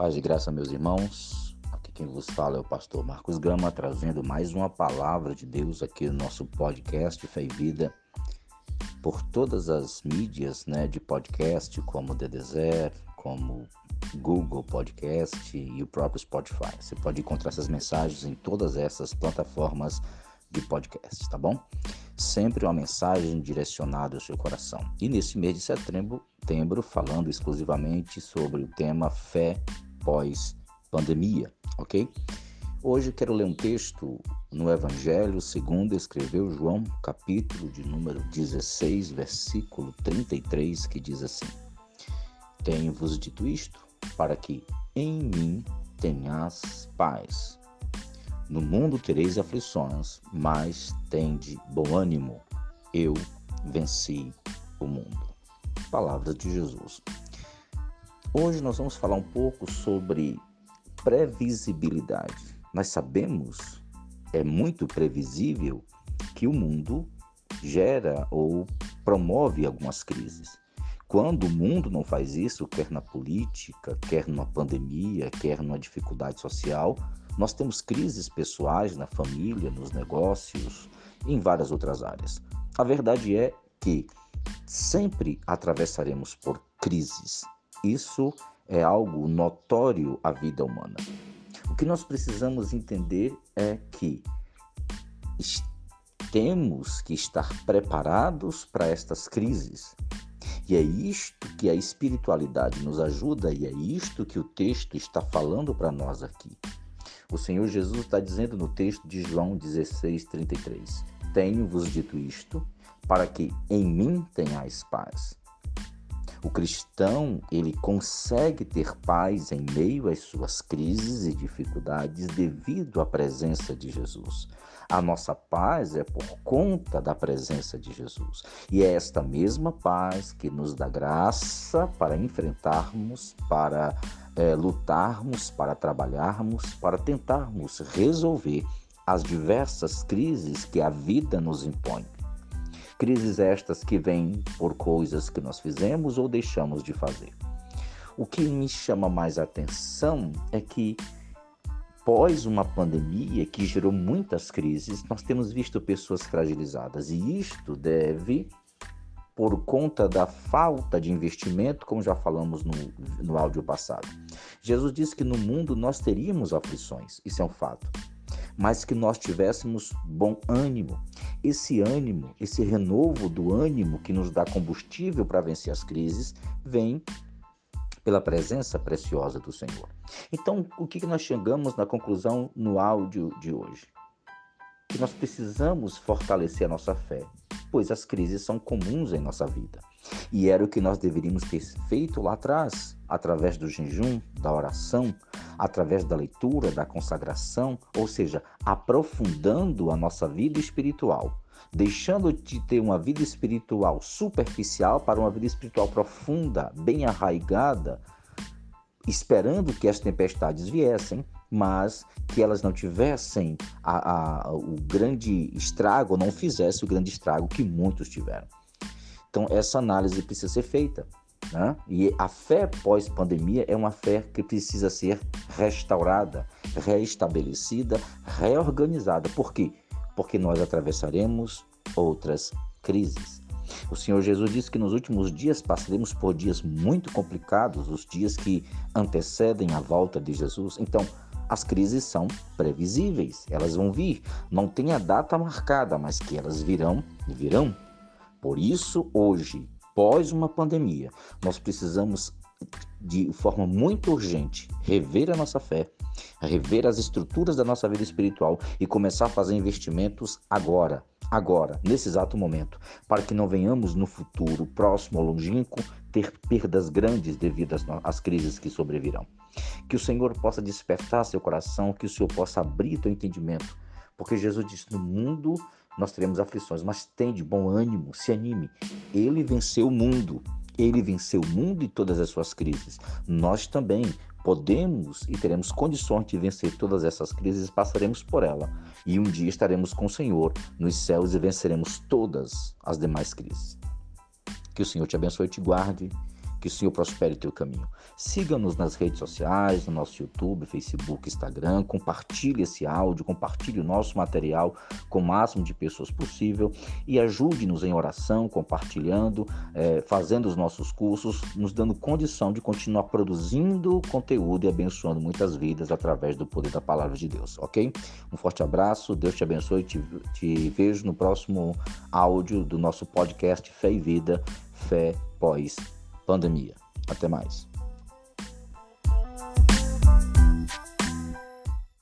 Paz e graça, meus irmãos. Aqui quem vos fala é o pastor Marcos Gama, trazendo mais uma palavra de Deus aqui no nosso podcast Fé e Vida, por todas as mídias né, de podcast, como o DDZ, como Google Podcast e o próprio Spotify. Você pode encontrar essas mensagens em todas essas plataformas de podcast, tá bom? Sempre uma mensagem direcionada ao seu coração. E nesse mês de setembro, setembro falando exclusivamente sobre o tema fé pós-pandemia, ok? Hoje quero ler um texto no Evangelho segundo escreveu João, capítulo de número 16, versículo 33, que diz assim: Tenho-vos dito isto para que em mim tenhas paz. No mundo tereis aflições, mas tende bom ânimo. Eu venci o mundo. Palavras de Jesus. Hoje nós vamos falar um pouco sobre previsibilidade. Nós sabemos, é muito previsível, que o mundo gera ou promove algumas crises. Quando o mundo não faz isso, quer na política, quer numa pandemia, quer numa dificuldade social, nós temos crises pessoais na família, nos negócios, em várias outras áreas. A verdade é que sempre atravessaremos por crises. Isso é algo notório à vida humana. O que nós precisamos entender é que temos que estar preparados para estas crises. E é isto que a espiritualidade nos ajuda e é isto que o texto está falando para nós aqui. O Senhor Jesus está dizendo no texto de João 16, 33: Tenho-vos dito isto para que em mim tenhais paz. O cristão, ele consegue ter paz em meio às suas crises e dificuldades devido à presença de Jesus. A nossa paz é por conta da presença de Jesus. E é esta mesma paz que nos dá graça para enfrentarmos, para é, lutarmos, para trabalharmos, para tentarmos resolver as diversas crises que a vida nos impõe. Crises estas que vêm por coisas que nós fizemos ou deixamos de fazer. O que me chama mais atenção é que, pós uma pandemia que gerou muitas crises, nós temos visto pessoas fragilizadas e isto deve por conta da falta de investimento, como já falamos no, no áudio passado. Jesus disse que no mundo nós teríamos aflições, isso é um fato mas que nós tivéssemos bom ânimo. Esse ânimo, esse renovo do ânimo que nos dá combustível para vencer as crises, vem pela presença preciosa do Senhor. Então, o que nós chegamos na conclusão no áudio de hoje? Que nós precisamos fortalecer a nossa fé, pois as crises são comuns em nossa vida. E era o que nós deveríamos ter feito lá atrás, através do jejum, da oração, através da leitura, da consagração, ou seja, aprofundando a nossa vida espiritual, deixando de ter uma vida espiritual superficial para uma vida espiritual profunda, bem arraigada, esperando que as tempestades viessem, mas que elas não tivessem a, a, o grande estrago, não fizesse o grande estrago que muitos tiveram. Então, essa análise precisa ser feita. Né? E a fé pós-pandemia é uma fé que precisa ser restaurada, reestabelecida, reorganizada. Por quê? Porque nós atravessaremos outras crises. O Senhor Jesus disse que nos últimos dias passaremos por dias muito complicados, os dias que antecedem a volta de Jesus. Então, as crises são previsíveis, elas vão vir. Não tem a data marcada, mas que elas virão e virão. Por isso, hoje, pós uma pandemia, nós precisamos de forma muito urgente rever a nossa fé, rever as estruturas da nossa vida espiritual e começar a fazer investimentos agora, agora, nesse exato momento, para que não venhamos no futuro próximo ou longínquo ter perdas grandes devido às, às crises que sobrevirão. Que o Senhor possa despertar seu coração, que o Senhor possa abrir teu entendimento, porque Jesus disse: no mundo nós teremos aflições, mas tem de bom ânimo, se anime. Ele venceu o mundo, ele venceu o mundo e todas as suas crises. Nós também podemos e teremos condições de vencer todas essas crises passaremos por ela. E um dia estaremos com o Senhor nos céus e venceremos todas as demais crises. Que o Senhor te abençoe e te guarde Que o Senhor prospere o teu caminho. Siga-nos nas redes sociais, no nosso YouTube, Facebook, Instagram. Compartilhe esse áudio, compartilhe o nosso material com o máximo de pessoas possível e ajude-nos em oração, compartilhando, é, fazendo os nossos cursos, nos dando condição de continuar produzindo conteúdo e abençoando muitas vidas através do poder da palavra de Deus, ok? Um forte abraço, Deus te abençoe, te, te vejo no próximo áudio do nosso podcast Fé e Vida, Fé pós pandemia. Até mais.